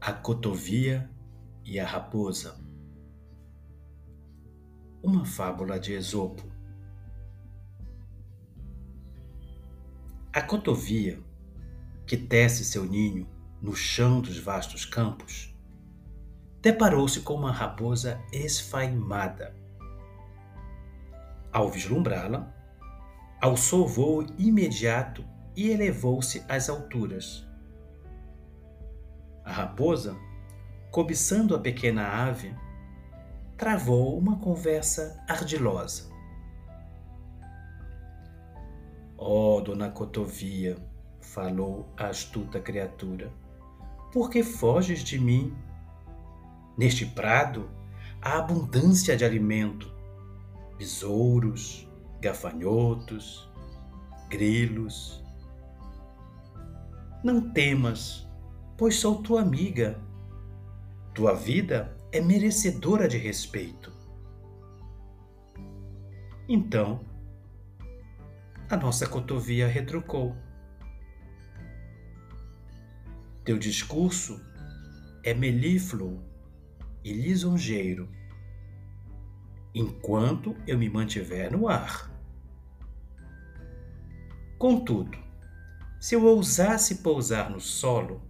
A cotovia e a raposa. Uma fábula de Esopo. A cotovia, que tece seu ninho no chão dos vastos campos, deparou-se com uma raposa esfaimada. Ao vislumbrá-la, alçou voo imediato e elevou-se às alturas. A raposa, cobiçando a pequena ave, travou uma conversa ardilosa. Oh, dona Cotovia, falou a astuta criatura, por que foges de mim? Neste prado há abundância de alimento, besouros, gafanhotos, grilos. Não temas, pois sou tua amiga. Tua vida é merecedora de respeito. Então, a nossa cotovia retrucou. Teu discurso é melífluo e lisonjeiro, enquanto eu me mantiver no ar. Contudo, se eu ousasse pousar no solo,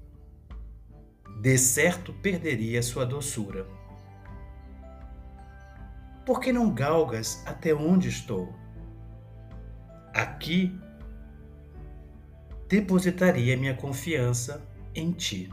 de certo perderia sua doçura. Por que não galgas até onde estou? Aqui depositaria minha confiança em ti.